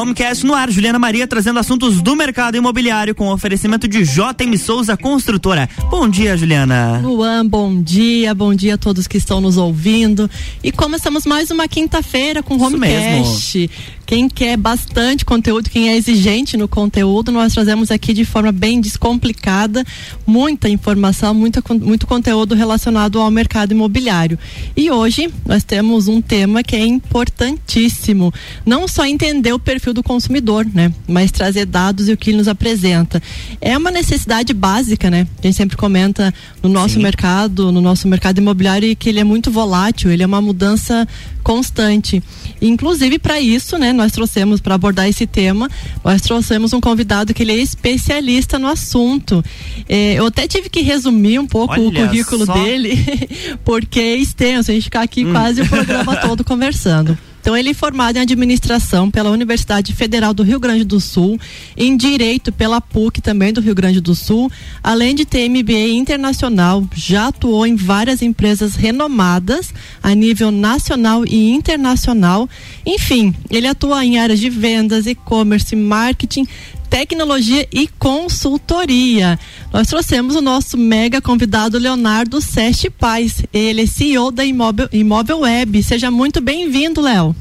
Homecast no ar, Juliana Maria trazendo assuntos do mercado imobiliário com oferecimento de JM Souza Construtora. Bom dia, Juliana. Luan, bom dia, bom dia a todos que estão nos ouvindo. E começamos mais uma quinta-feira com Homecast. Quem quer bastante conteúdo, quem é exigente no conteúdo, nós trazemos aqui de forma bem descomplicada muita informação, muita, muito conteúdo relacionado ao mercado imobiliário. E hoje nós temos um tema que é importantíssimo. Não só entender o perfil do consumidor, né? Mas trazer dados e o que ele nos apresenta. É uma necessidade básica, né? A gente sempre comenta no nosso Sim. mercado, no nosso mercado imobiliário, que ele é muito volátil, ele é uma mudança constante. Inclusive para isso, né, nós trouxemos para abordar esse tema, nós trouxemos um convidado que ele é especialista no assunto. É, eu até tive que resumir um pouco Olha o currículo só. dele, porque é extenso, a gente ficar aqui hum. quase o programa todo conversando. Então, ele é formado em administração pela Universidade Federal do Rio Grande do Sul, em direito pela PUC também do Rio Grande do Sul, além de ter MBA internacional, já atuou em várias empresas renomadas a nível nacional e internacional. Enfim, ele atua em áreas de vendas, e-commerce, marketing, tecnologia e consultoria. Nós trouxemos o nosso mega convidado Leonardo Seste Paz. Ele é CEO da Imóvel, Imóvel Web. Seja muito bem-vindo, Léo.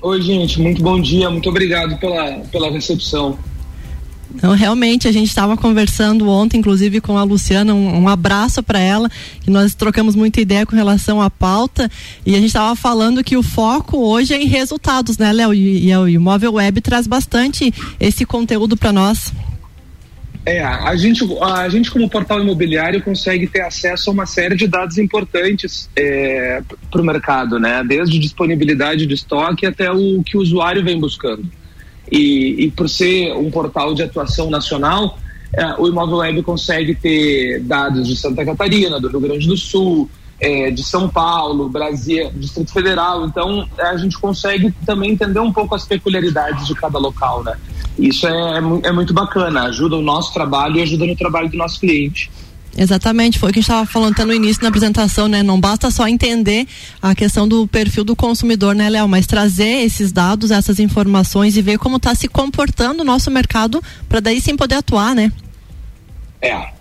Oi, gente, muito bom dia, muito obrigado pela, pela recepção. Então, realmente, a gente estava conversando ontem, inclusive, com a Luciana, um, um abraço para ela, que nós trocamos muita ideia com relação à pauta, e a gente estava falando que o foco hoje é em resultados, né, Léo? E, e, e o Móvel Web traz bastante esse conteúdo para nós. É, a gente, a gente como portal imobiliário consegue ter acesso a uma série de dados importantes é, para o mercado, né? Desde disponibilidade de estoque até o que o usuário vem buscando. E, e por ser um portal de atuação nacional, é, o Imóvel Web consegue ter dados de Santa Catarina, do Rio Grande do Sul, é, de São Paulo, Brasil, Distrito Federal. Então, é, a gente consegue também entender um pouco as peculiaridades de cada local, né? Isso é, é muito bacana, ajuda o nosso trabalho e ajuda no trabalho do nosso cliente. Exatamente, foi o que a gente estava falando até no início na apresentação, né? Não basta só entender a questão do perfil do consumidor, né, Léo? Mas trazer esses dados, essas informações e ver como está se comportando o nosso mercado para daí sim poder atuar, né? É,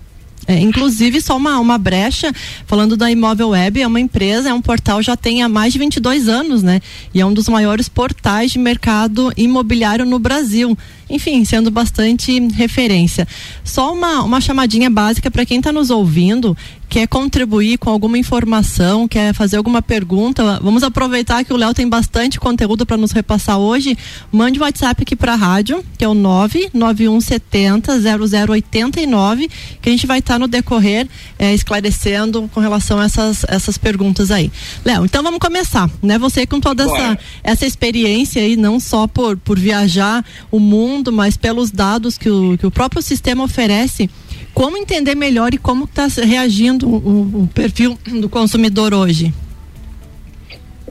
é, inclusive, só uma, uma brecha, falando da Imóvel Web, é uma empresa, é um portal já tem há mais de 22 anos, né? E é um dos maiores portais de mercado imobiliário no Brasil. Enfim, sendo bastante referência. Só uma, uma chamadinha básica para quem está nos ouvindo quer contribuir com alguma informação, quer fazer alguma pergunta, vamos aproveitar que o Léo tem bastante conteúdo para nos repassar hoje. Mande o um WhatsApp aqui para a rádio, que é o 99170 0089, que a gente vai estar tá no decorrer é, esclarecendo com relação a essas, essas perguntas aí. Léo, então vamos começar, né? Você com toda essa, essa experiência aí, não só por, por viajar o mundo, mas pelos dados que o, que o próprio sistema oferece como entender melhor e como está reagindo o, o, perfil do consumidor hoje?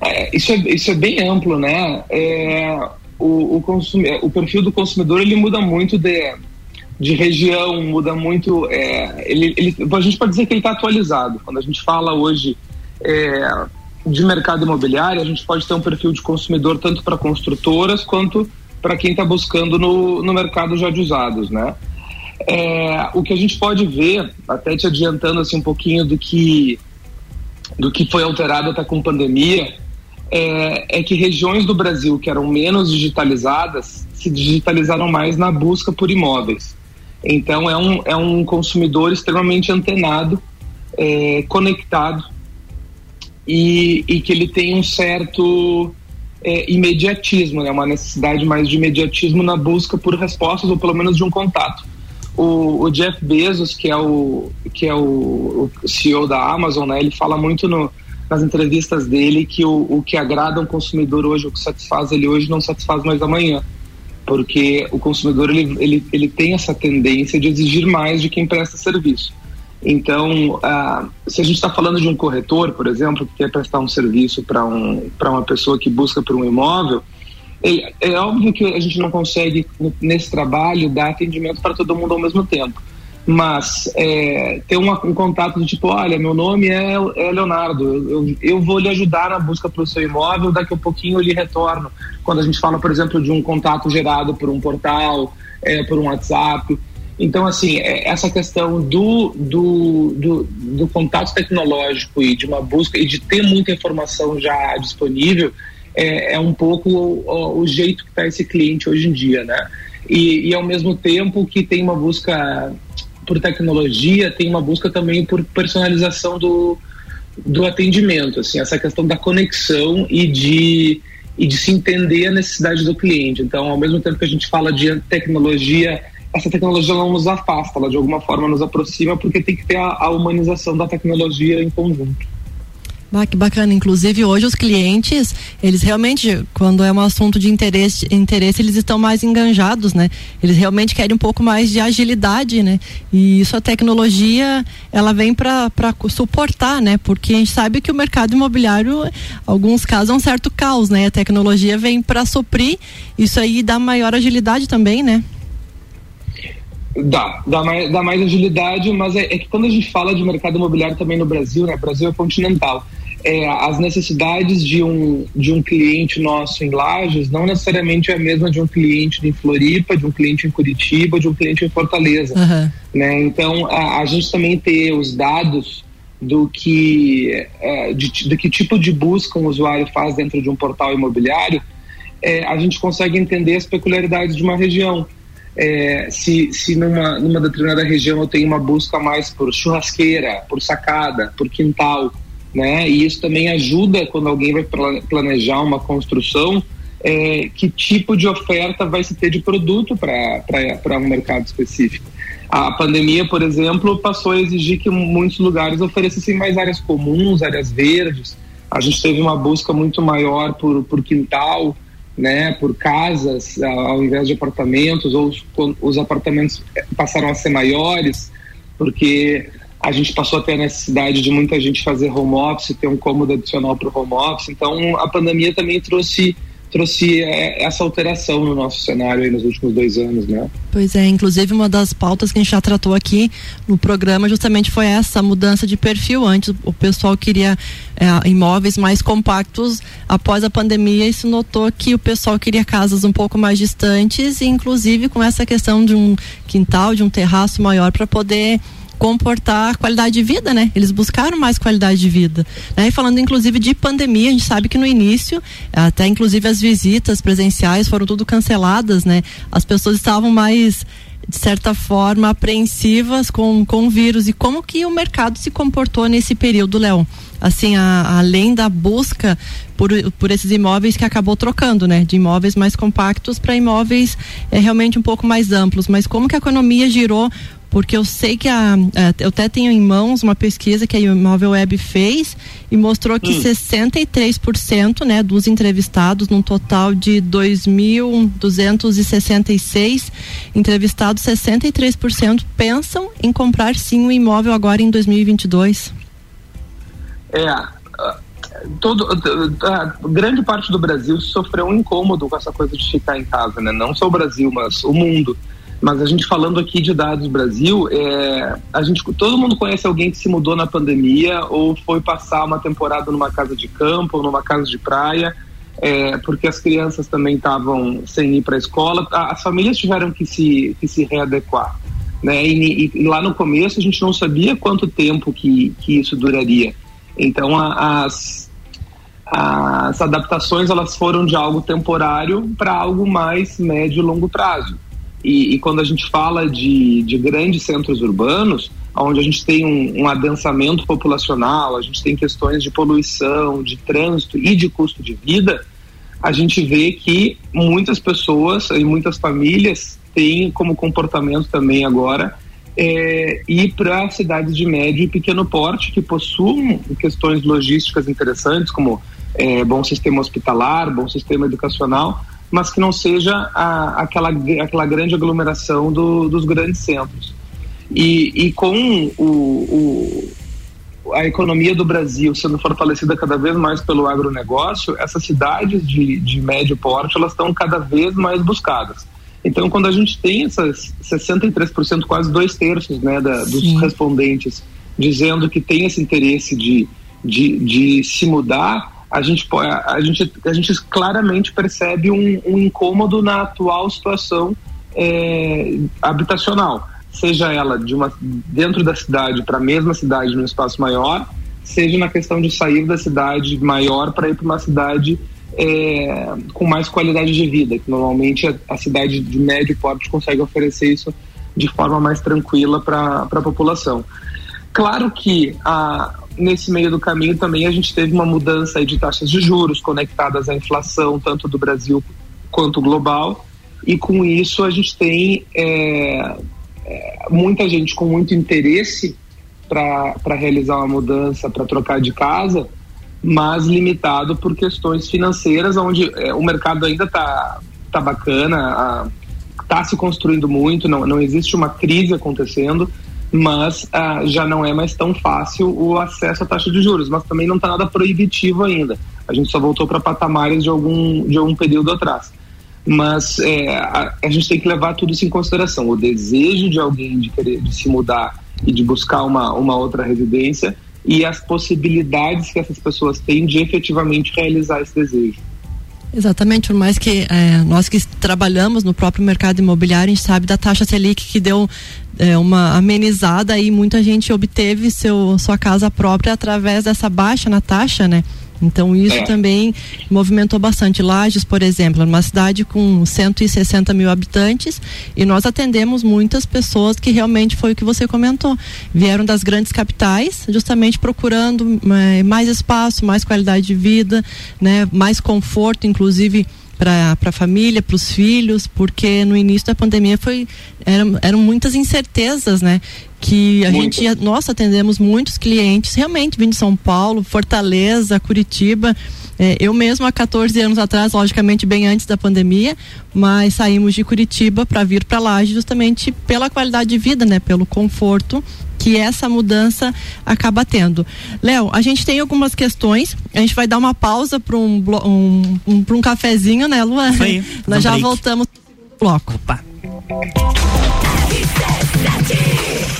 É, isso, é, isso é bem amplo, né? É, o, o, o perfil do consumidor ele muda muito de, de região, muda muito. É, ele, ele, a gente pode dizer que ele está atualizado. Quando a gente fala hoje é, de mercado imobiliário, a gente pode ter um perfil de consumidor tanto para construtoras quanto para quem está buscando no, no mercado já de usados, né? É, o que a gente pode ver, até te adiantando assim um pouquinho do que do que foi alterado até com pandemia, é, é que regiões do Brasil que eram menos digitalizadas se digitalizaram mais na busca por imóveis. Então é um, é um consumidor extremamente antenado, é, conectado e, e, que ele tem um certo é, imediatismo, né? uma necessidade mais de imediatismo na busca por respostas ou pelo menos de um contato o, o, Jeff Bezos, que é o, que é o, o CEO da Amazon, né, ele fala muito no, nas entrevistas dele que o, o que agrada um consumidor hoje, o que satisfaz ele hoje, não satisfaz mais amanhã. Porque o consumidor ele, ele, ele tem essa tendência de exigir mais de quem presta serviço. Então, se a gente está falando de um corretor, por exemplo, que quer prestar um serviço para um, uma pessoa que busca por um imóvel, é, é, óbvio que a gente não consegue, nesse trabalho, dar atendimento para todo mundo ao mesmo tempo. mas é, ter uma, um contato do tipo, olha, meu nome é, é Leonardo, eu, eu, vou lhe ajudar na busca para o seu imóvel, daqui a pouquinho eu lhe retorno. Quando a gente fala, por exemplo, de um contato gerado por um portal, é, por um WhatsApp. Então, assim, é, essa questão do, do, do, do, contato tecnológico e de uma busca e de ter muita informação já disponível é, é um pouco o, o jeito que está esse cliente hoje em dia, né? E, e, ao mesmo tempo que tem uma busca por tecnologia, tem uma busca também por personalização do, do atendimento, assim, essa questão da conexão e de, e de se entender a necessidade do cliente. Então, ao mesmo tempo que a gente fala de tecnologia essa tecnologia não nos afasta, ela de alguma forma nos aproxima, porque tem que ter a, a humanização da tecnologia em conjunto. Ah, que bacana. Inclusive, hoje os clientes, eles realmente, quando é um assunto de interesse, interesse, eles estão mais enganjados, né? Eles realmente querem um pouco mais de agilidade, né? E isso a tecnologia, ela vem para suportar, né? Porque a gente sabe que o mercado imobiliário, alguns casos, é um certo caos, né? A tecnologia vem para suprir isso aí dá maior agilidade também, né? Dá, dá mais, dá mais agilidade, mas é, é, que quando a gente fala de mercado imobiliário também no Brasil, né? Brasil é continental. É, as necessidades de um, de um cliente nosso em Lages não necessariamente é a mesma de um cliente em Floripa, de um cliente em Curitiba, de um cliente em Fortaleza. Uhum. Né? Então, a, a, gente também ter os dados do que, é, de, de, que tipo de busca um usuário faz dentro de um portal imobiliário, é, a gente consegue entender as peculiaridades de uma região é, se, se numa, numa determinada região eu tenho uma busca mais por churrasqueira, por sacada, por quintal, né? E isso também ajuda quando alguém vai planejar uma construção, é, que tipo de oferta vai se ter de produto para um mercado específico. A pandemia, por exemplo, passou a exigir que muitos lugares oferecessem mais áreas comuns, áreas verdes. A gente teve uma busca muito maior por, por quintal, né, por casas ao invés de apartamentos, ou os, os apartamentos passaram a ser maiores, porque a gente passou a ter a necessidade de muita gente fazer home office, ter um cômodo adicional para o home office. Então, a pandemia também trouxe trouxe é, essa alteração no nosso cenário nos últimos dois anos, né? Pois é, inclusive uma das pautas que a gente já tratou aqui no programa justamente foi essa mudança de perfil. Antes o pessoal queria é, imóveis mais compactos, após a pandemia isso notou que o pessoal queria casas um pouco mais distantes e inclusive com essa questão de um quintal, de um terraço maior para poder comportar qualidade de vida, né? Eles buscaram mais qualidade de vida. Né? E falando inclusive de pandemia, a gente sabe que no início, até inclusive as visitas presenciais foram tudo canceladas, né? As pessoas estavam mais de certa forma apreensivas com, com o vírus e como que o mercado se comportou nesse período, Léo? Assim, a, além da busca por, por esses imóveis que acabou trocando, né? De imóveis mais compactos para imóveis é, realmente um pouco mais amplos. Mas como que a economia girou porque eu sei que a, a, eu até tenho em mãos uma pesquisa que a Imóvel Web fez e mostrou que hum. 63% né, dos entrevistados, num total de 2.266 entrevistados, 63% pensam em comprar sim um imóvel agora em 2022. É, todo, a grande parte do Brasil sofreu um incômodo com essa coisa de ficar em casa, né? Não só o Brasil, mas o mundo. Mas a gente falando aqui de dados Brasil, é, a gente, todo mundo conhece alguém que se mudou na pandemia ou foi passar uma temporada numa casa de campo ou numa casa de praia, é, porque as crianças também estavam sem ir para a escola. As famílias tiveram que se, que se readequar. Né? E, e, lá no começo a gente não sabia quanto tempo que, que isso duraria. Então a, as, as adaptações elas foram de algo temporário para algo mais médio e longo prazo. E, e, quando a gente fala de, de grandes centros urbanos, onde a gente tem um, um, adensamento populacional, a gente tem questões de poluição, de trânsito e de custo de vida, a gente vê que muitas pessoas e muitas famílias têm como comportamento também agora é, ir para cidades de médio e pequeno porte que possuem questões logísticas interessantes, como é, bom sistema hospitalar, bom sistema educacional, mas que não seja a, aquela, aquela grande aglomeração do, dos grandes centros. E, e com o, o, a economia do Brasil sendo fortalecida cada vez mais pelo agronegócio, essas cidades de, de médio porte elas estão cada vez mais buscadas. Então, quando a gente tem essas 63%, quase dois terços né, da, dos respondentes dizendo que tem esse interesse de, de, de se mudar, a gente, a, gente, a gente claramente percebe um, um incômodo na atual situação é, habitacional, seja ela de uma, dentro da cidade para a mesma cidade num espaço maior, seja na questão de sair da cidade maior para ir para uma cidade é, com mais qualidade de vida, que normalmente a, a, cidade de médio porte consegue oferecer isso de forma mais tranquila para a população. Claro que a, nesse meio do caminho também a gente teve uma mudança de taxas de juros conectadas à inflação, tanto do Brasil quanto global, e com isso a gente tem é, é, muita gente com muito interesse para realizar uma mudança, para trocar de casa, mas limitado por questões financeiras, onde é, o mercado ainda está tá bacana, está se construindo muito, não, não existe uma crise acontecendo, mas ah, já não é mais tão fácil o acesso à taxa de juros, mas também não está nada proibitivo ainda. A gente só voltou para patamares de algum, de algum período atrás. Mas é, a, a, gente tem que levar tudo isso em consideração. O desejo de alguém de querer de se mudar e de buscar uma, uma outra residência e as possibilidades que essas pessoas têm de efetivamente realizar esse desejo. Exatamente, por mais que é, nós que trabalhamos no próprio mercado imobiliário, a gente sabe da taxa Selic que deu é, uma amenizada e muita gente obteve seu, sua casa própria através dessa baixa na taxa, né? Então isso é. também movimentou bastante. Lages, por exemplo, uma cidade com 160 mil habitantes e nós atendemos muitas pessoas que realmente foi o que você comentou. Vieram das grandes capitais, justamente procurando é, mais espaço, mais qualidade de vida, né, mais conforto, inclusive para a família, para os filhos, porque no início da pandemia foi eram, eram muitas incertezas, né? Que a Muito. gente, nós atendemos muitos clientes, realmente vindo de São Paulo, Fortaleza, Curitiba. É, eu mesmo há 14 anos atrás, logicamente bem antes da pandemia, mas saímos de Curitiba para vir para lá justamente pela qualidade de vida, né? Pelo conforto que essa mudança acaba tendo. Léo, a gente tem algumas questões, a gente vai dar uma pausa para um, um, um, um cafezinho, né, Luan? Foi. Nós já break. voltamos pro bloco. Opa.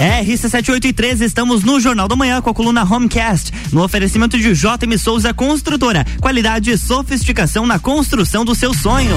RC7813, estamos no Jornal da Manhã com a coluna Homecast, no oferecimento de JM Souza Construtora. Qualidade e sofisticação na construção do seu sonho.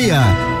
meia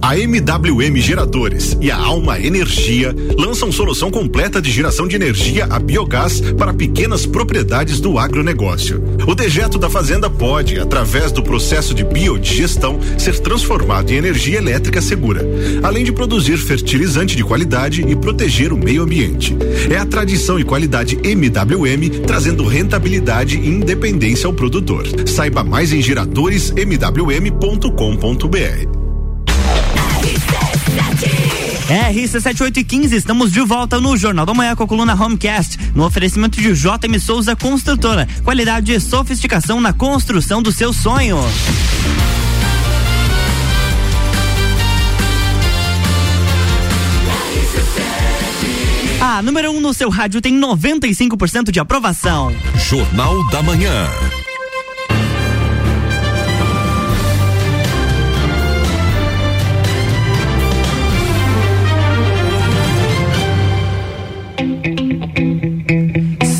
A MWM Geradores e a Alma Energia lançam solução completa de geração de energia a biogás para pequenas propriedades do agronegócio. O dejeto da fazenda pode, através do processo de biodigestão, ser transformado em energia elétrica segura, além de produzir fertilizante de qualidade e proteger o meio ambiente. É a tradição e qualidade MWM trazendo rentabilidade e independência ao produtor. Saiba mais em geradoresmwm.com.br. RC7815, estamos de volta no Jornal da Manhã com a coluna Homecast, no oferecimento de JM Souza Construtora, qualidade e sofisticação na construção do seu sonho. A número 1 um no seu rádio tem 95% de aprovação. Jornal da Manhã.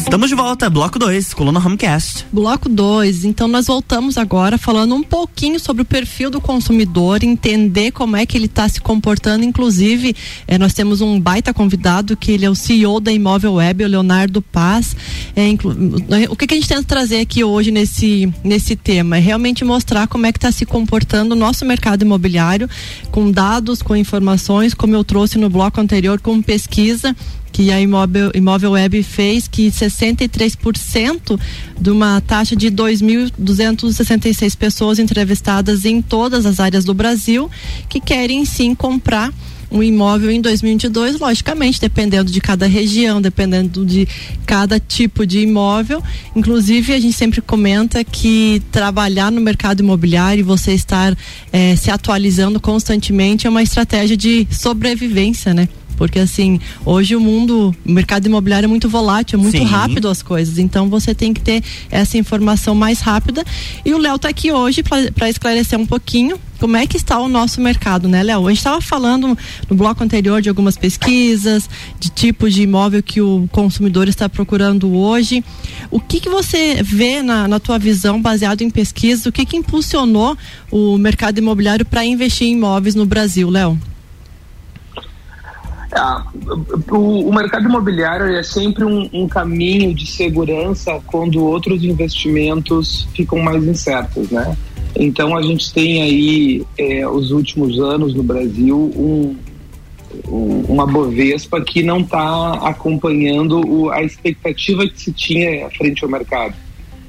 Estamos de volta, bloco 2, coluna Homecast. Bloco 2, então nós voltamos agora falando um pouquinho sobre o perfil do consumidor, entender como é que ele está se comportando. Inclusive, eh, nós temos um baita convidado que ele é o CEO da Imóvel Web, o Leonardo Paz. É, inclu... O que, que, a gente tenta trazer aqui hoje nesse, nesse tema? É realmente mostrar como é que está se comportando o nosso mercado imobiliário, com dados, com informações, como eu trouxe no bloco anterior, com pesquisa que a Imóvel, Imóvel Web fez, que 63% de uma taxa de 2.266 pessoas entrevistadas em todas as áreas do Brasil que querem sim comprar um imóvel em 2022, logicamente, dependendo de cada região, dependendo de cada tipo de imóvel. Inclusive, a gente sempre comenta que trabalhar no mercado imobiliário e você estar eh, se atualizando constantemente é uma estratégia de sobrevivência, né? Porque assim, hoje o mundo, o mercado imobiliário é muito volátil, é muito Sim. rápido as coisas. Então você tem que ter essa informação mais rápida. E o Léo está aqui hoje para esclarecer um pouquinho como é que está o nosso mercado, né, Léo? A gente estava falando no bloco anterior de algumas pesquisas, de tipo de imóvel que o consumidor está procurando hoje. O que, que você vê na, na tua visão, baseado em pesquisa, o que, que impulsionou o mercado imobiliário para investir em imóveis no Brasil, Léo? Ah, o, o, mercado imobiliário é sempre um, um, caminho de segurança quando outros investimentos ficam mais incertos, né? Então a gente tem aí é, os últimos anos no Brasil um, um, uma bovespa que não está acompanhando o, a expectativa que se tinha frente ao mercado.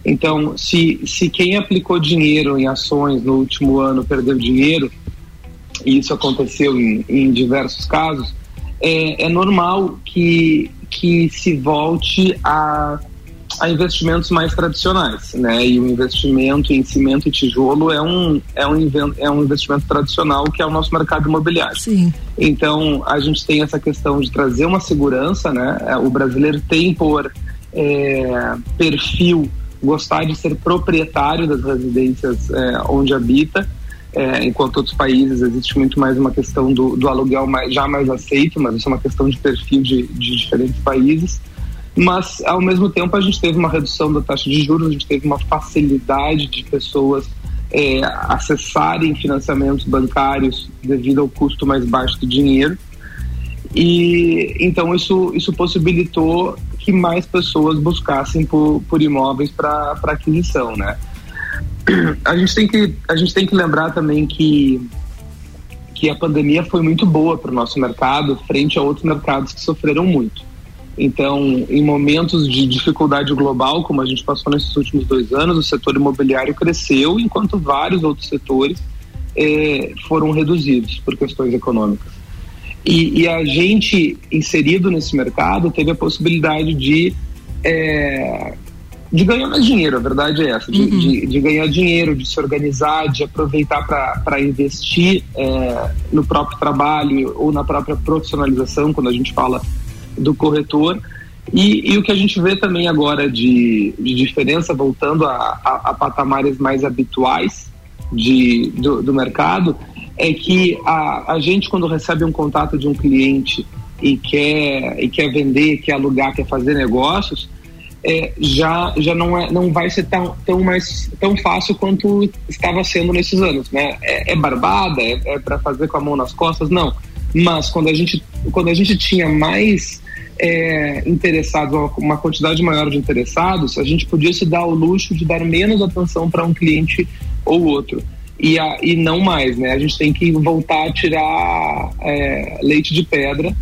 Então, se, se quem aplicou dinheiro em ações no último ano perdeu dinheiro, e isso aconteceu em, em diversos casos, é, é normal que, que se volte a, a investimentos mais tradicionais, né? E o investimento em cimento e tijolo é um, é um, é um investimento tradicional que é o nosso mercado imobiliário. Sim. Então, a gente tem essa questão de trazer uma segurança, né? É, o brasileiro tem por é, perfil gostar de ser proprietário das residências é, onde habita é, enquanto outros países existe muito mais uma questão do, do aluguel mais, já mais aceito, mas isso é uma questão de perfil de, de diferentes países. Mas, ao mesmo tempo, a gente teve uma redução da taxa de juros, a gente teve uma facilidade de pessoas é, acessarem financiamentos bancários devido ao custo mais baixo do dinheiro. E então isso, isso possibilitou que mais pessoas buscassem por, por imóveis para aquisição, né? A gente tem que a gente tem que lembrar também que que a pandemia foi muito boa para o nosso mercado frente a outros mercados que sofreram muito. Então, em momentos de dificuldade global, como a gente passou nesses últimos dois anos, o setor imobiliário cresceu, enquanto vários outros setores eh, foram reduzidos por questões econômicas. E, e, a gente, inserido nesse mercado, teve a possibilidade de eh, de ganhar mais dinheiro, a verdade é essa, de, uhum. de, de ganhar dinheiro, de se organizar, de aproveitar para investir é, no próprio trabalho ou na própria profissionalização, quando a gente fala do corretor. E, e o que a gente vê também agora de, de diferença, voltando a, a, a patamares mais habituais de, do, do mercado, é que a, a gente, quando recebe um contato de um cliente e quer, e quer vender, quer alugar, quer fazer negócios, é, já, já não, é, não vai ser tão, tão, mais, tão fácil quanto estava sendo nesses anos. Né? É, é barbada? É, é para fazer com a mão nas costas? Não. Mas quando a gente, quando a gente tinha mais é, interessados, uma, quantidade maior de interessados, a gente podia se dar o luxo de dar menos atenção para um cliente ou outro. E, a, e não mais, né? A gente tem que voltar a tirar é, leite de pedra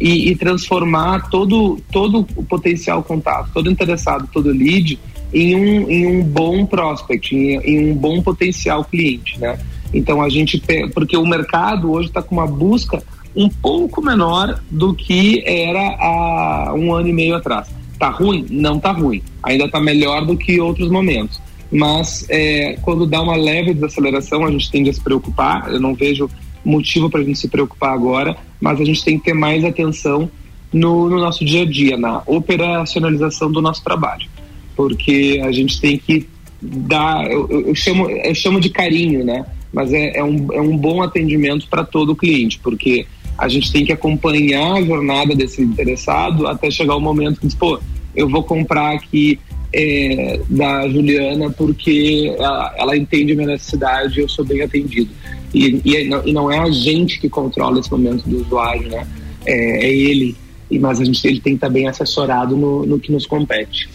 e, e, transformar todo, todo o potencial contato, todo interessado, todo lead em um, em um bom prospect, em, em um bom potencial cliente, né? Então a gente, porque o mercado hoje está com uma busca um pouco menor do que era há um ano e meio atrás. Tá ruim? Não tá ruim. Ainda tá melhor do que outros momentos. Mas é, quando dá uma leve desaceleração, a gente tende a se preocupar. Eu não vejo motivo para a gente se preocupar agora, mas a gente tem que ter mais atenção no, no nosso dia a dia, na operacionalização do nosso trabalho. Porque a gente tem que dar, eu, eu chamo, eu chamo de carinho, né? Mas é, é, um, é um bom atendimento para todo o cliente, porque a gente tem que acompanhar a jornada desse interessado até chegar o momento que diz, pô, eu vou comprar aqui é, da Juliana porque ela, ela entende a minha necessidade e eu sou bem atendido. E, e, e, não é a gente que controla esse momento do usuário, né? É, é ele. Mas a gente ele tem que estar bem assessorado no, no que nos compete.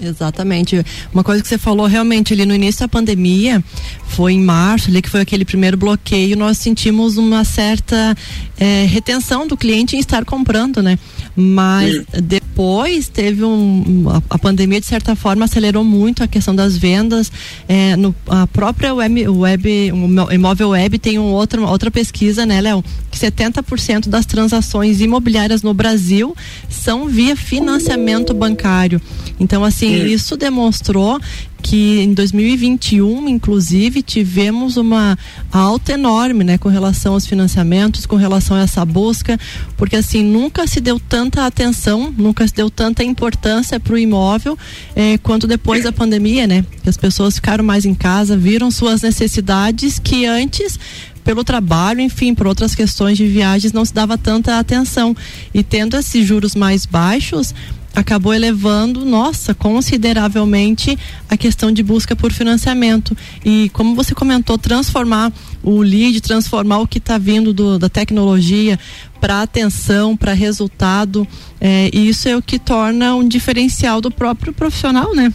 Exatamente. Uma coisa que você falou realmente ali no início da pandemia, foi em março, ali que foi aquele primeiro bloqueio, nós sentimos uma certa é, retenção do cliente em estar comprando, né? Mas Sim. depois teve um. A, a, pandemia, de certa forma, acelerou muito a questão das vendas. É, no, a própria web, web, o imóvel web tem um outro, outra pesquisa, né, Léo? Que 70% das transações imobiliárias no Brasil são via financiamento bancário. Então, assim, isso demonstrou que em 2021, inclusive, tivemos uma alta enorme, né, com relação aos financiamentos, com relação a essa busca, porque assim nunca se deu tanta atenção, nunca se deu tanta importância para o imóvel eh, quanto depois da pandemia, né? Que as pessoas ficaram mais em casa, viram suas necessidades que antes pelo trabalho, enfim, por outras questões de viagens não se dava tanta atenção. E tendo esses juros mais baixos, acabou elevando, nossa, consideravelmente a questão de busca por financiamento. E como você comentou, transformar o lead, transformar o que está vindo do, da tecnologia para atenção, para resultado, é, isso é o que torna um diferencial do próprio profissional, né?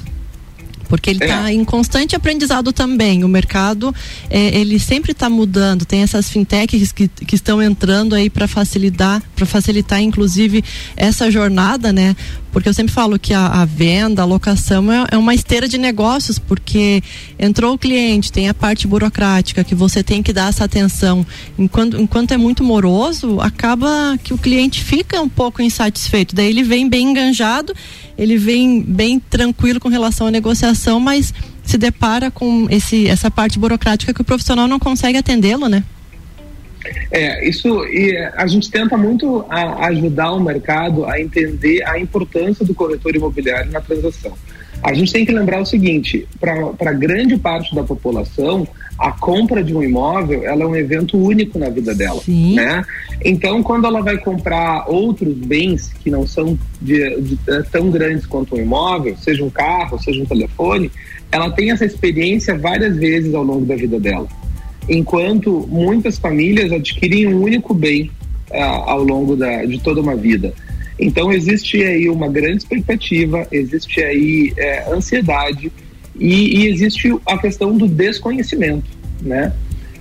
Porque ele está é. em constante aprendizado também. O mercado é, ele sempre está mudando. Tem essas fintechs que, que estão entrando aí para facilitar, para facilitar inclusive essa jornada, né? Porque eu sempre falo que a, a venda, a locação é, é, uma esteira de negócios, porque entrou o cliente, tem a parte burocrática que você tem que dar essa atenção. Enquanto, enquanto é muito moroso, acaba que o cliente fica um pouco insatisfeito. Daí ele vem bem enganjado ele vem bem tranquilo com relação à negociação, mas se depara com esse, essa parte burocrática que o profissional não consegue atendê-lo, né? É, isso e a gente tenta muito a, ajudar o mercado a entender a importância do corretor imobiliário na transação. A gente tem que lembrar o seguinte: para grande parte da população, a compra de um imóvel ela é um evento único na vida dela, Sim. né? Então, quando ela vai comprar outros bens que não são de, de, de, tão grandes quanto um imóvel, seja um carro, seja um telefone, ela tem essa experiência várias vezes ao longo da vida dela. Enquanto muitas famílias adquirem um único bem uh, ao longo da, de toda uma vida. Então, existe aí uma grande expectativa, existe aí é, ansiedade e, e, existe a questão do desconhecimento, né?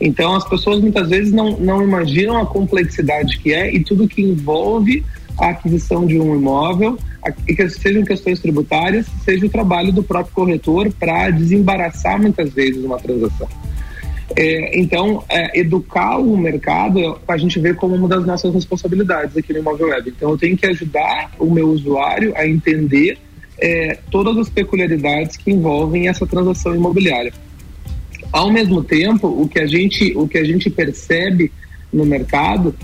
Então as pessoas muitas vezes não, não imaginam a complexidade que é e tudo que envolve a aquisição de um imóvel, que sejam questões tributárias, seja o trabalho do próprio corretor para desembaraçar muitas vezes uma transação. É, então, é, educar o mercado a gente vê como uma das nossas responsabilidades aqui no Imóvel Web. Então, eu tenho que ajudar o meu usuário a entender é, todas as peculiaridades que envolvem essa transação imobiliária. Ao mesmo tempo, o que a gente, o que a gente percebe no mercado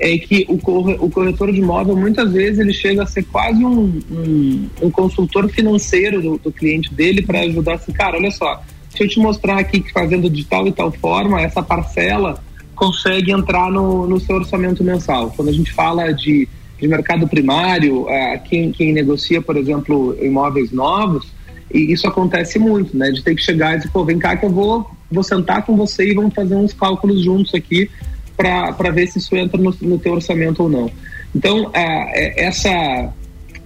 é que o, o corretor de imóvel muitas vezes ele chega a ser quase um, um, um consultor financeiro do, do cliente dele para ajudar assim, cara, olha só, deixa eu te mostrar aqui que fazendo de tal e tal forma, essa parcela consegue entrar no, no seu orçamento mensal. Quando a gente fala de de mercado primário, uh, quem, quem negocia, por exemplo, imóveis novos, e isso acontece muito, né? De ter que chegar e dizer, pô, vem cá que eu vou, vou sentar com você e vamos fazer uns cálculos juntos aqui para ver se isso entra no, no teu orçamento ou não. Então, uh, essa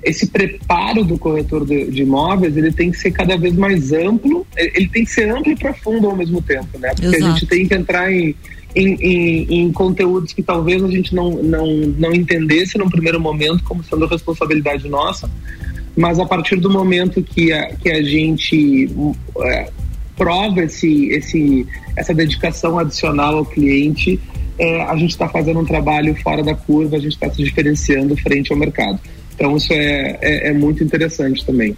esse preparo do corretor de, de, imóveis ele tem que ser cada vez mais amplo, ele tem que ser amplo e profundo ao mesmo tempo, né? Porque Exato. a gente tem que entrar em, em, em, em, conteúdos que talvez a gente não, não, não entendesse num primeiro momento como sendo responsabilidade nossa, mas a partir do momento que a, que a gente é, prova esse, esse, essa dedicação adicional ao cliente, é, a gente está fazendo um trabalho fora da curva, a gente está se diferenciando frente ao mercado. Então isso é, é, é, muito interessante também.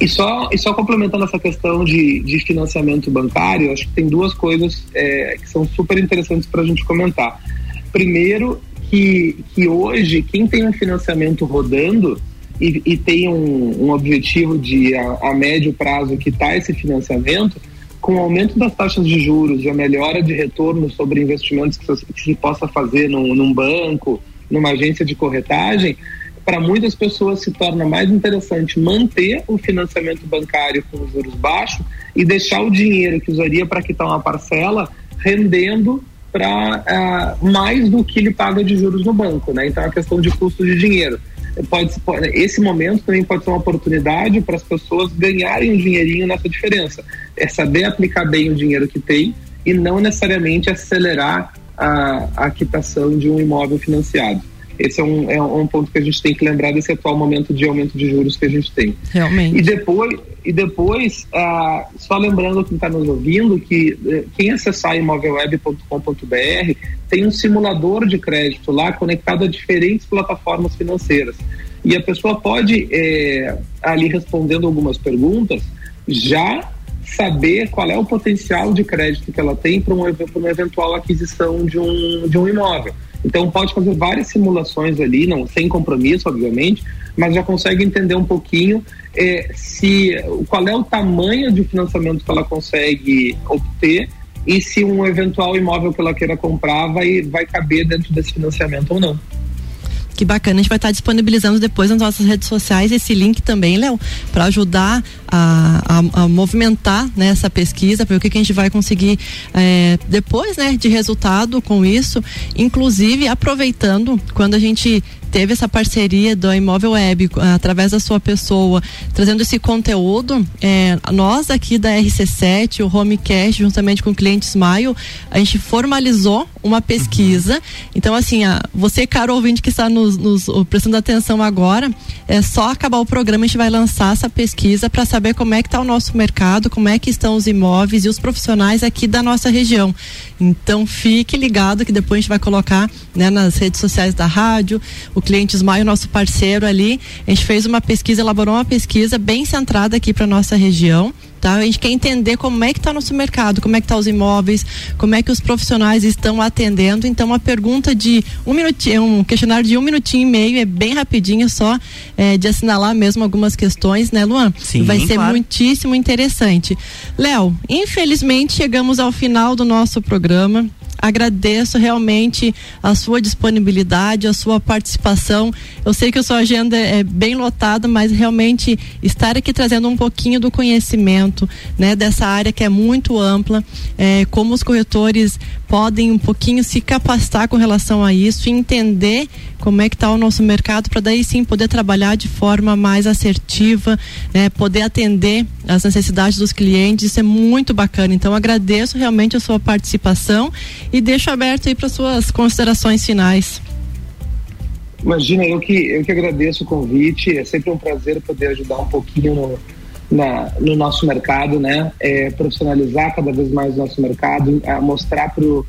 E só, e só complementando essa questão de, de financiamento bancário, acho que tem duas coisas é, que são super interessantes para a gente comentar. Primeiro, que, que hoje quem tem um financiamento rodando e, e tem um, um, objetivo de a, a médio prazo quitar esse financiamento, com o aumento das taxas de juros e a melhora de retorno sobre investimentos que, que se possa fazer num, num banco, numa agência de corretagem, para muitas pessoas se torna mais interessante manter o financiamento bancário com juros baixos e deixar o dinheiro que usaria para quitar uma parcela rendendo para uh, ah, mais do que ele paga de juros no banco, né? Então é questão de custo de dinheiro. Pode, pode, esse momento também pode ser uma oportunidade para as pessoas ganharem um dinheirinho nessa diferença. É saber aplicar bem o dinheiro que tem e não necessariamente acelerar a, a quitação de um imóvel financiado. Esse é um, é um ponto que a gente tem que lembrar desse atual momento de aumento de juros que a gente tem. Realmente. E depois, e depois ah, só lembrando quem está nos ouvindo que eh, quem acessar imóvelweb.com.br tem um simulador de crédito lá conectado a diferentes plataformas financeiras. E a pessoa pode, eh, ali respondendo algumas perguntas, já saber qual é o potencial de crédito que ela tem para uma, uma eventual aquisição de um, de um imóvel. Então pode fazer várias simulações ali, não sem compromisso, obviamente, mas já consegue entender um pouquinho é, se qual é o tamanho de financiamento que ela consegue obter e se um eventual imóvel que ela queira comprar vai, vai caber dentro desse financiamento ou não. Que bacana, a gente vai estar disponibilizando depois nas nossas redes sociais esse link também, Léo, para ajudar a, a, a, movimentar né, essa pesquisa, para o que, que, a gente vai conseguir é, depois né, de resultado com isso, inclusive aproveitando quando a gente teve essa parceria do Imóvel Web através da sua pessoa, trazendo esse conteúdo. É, nós aqui da RC7, o Homecast, juntamente com o cliente Smile, a gente formalizou uma pesquisa. Uhum. Então, assim, a, você, caro ouvinte que está nos, nos, prestando atenção agora, é só acabar o programa, a gente vai lançar essa pesquisa para saber como é que está o nosso mercado, como é que estão os imóveis e os profissionais aqui da nossa região. Então, fique ligado que depois a gente vai colocar né, nas redes sociais da rádio, o cliente Ismael, nosso parceiro ali, a gente fez uma pesquisa, elaborou uma pesquisa bem centrada aqui para nossa região. Tá? A gente quer entender como é que está nosso mercado, como é que estão tá os imóveis, como é que os profissionais estão atendendo. Então, uma pergunta de um minutinho, um questionário de um minutinho e meio, é bem rapidinho, só é, de assinalar mesmo algumas questões, né, Luan? Sim, Vai ser claro. muitíssimo interessante. Léo, infelizmente chegamos ao final do nosso programa agradeço realmente a sua disponibilidade, a sua participação. Eu sei que a sua agenda é bem lotada, mas realmente estar aqui trazendo um pouquinho do conhecimento, né, dessa área que é muito ampla, é, como os corretores podem um pouquinho se capacitar com relação a isso entender como é que está o nosso mercado para daí sim poder trabalhar de forma mais assertiva, né, poder atender as necessidades dos clientes, isso é muito bacana. Então agradeço realmente a sua participação e deixo aberto aí para suas considerações finais. Imagina, eu que, eu que agradeço o convite, é sempre um prazer poder ajudar um pouquinho no, na, no nosso mercado, né? É, profissionalizar cada vez mais o nosso mercado, mostrar para o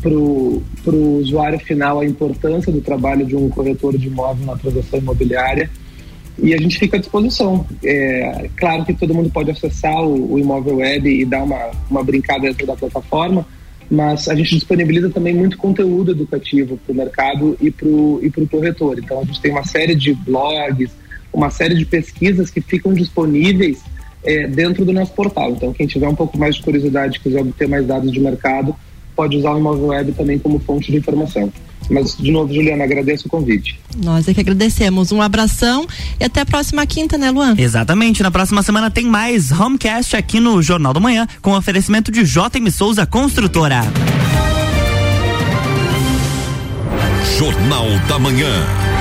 pro, pro usuário final a importância do trabalho de um corretor de imóvel na transação imobiliária e a gente fica à disposição. É, claro que todo mundo pode acessar o, o imóvel web e dar uma, uma brincada dentro da plataforma, mas a gente disponibiliza também muito conteúdo educativo para o mercado e para o corretor. Então a gente tem uma série de blogs, uma série de pesquisas que ficam disponíveis é, dentro do nosso portal. Então quem tiver um pouco mais de curiosidade, quiser obter mais dados de mercado, pode usar o Imóvel Web também como fonte de informação. Mas, de novo, Juliana, agradeço o convite. Nós é que agradecemos. Um abração e até a próxima quinta, né, Luan? Exatamente. Na próxima semana tem mais Homecast aqui no Jornal do Manhã, com oferecimento de JM Souza Construtora. Jornal da Manhã.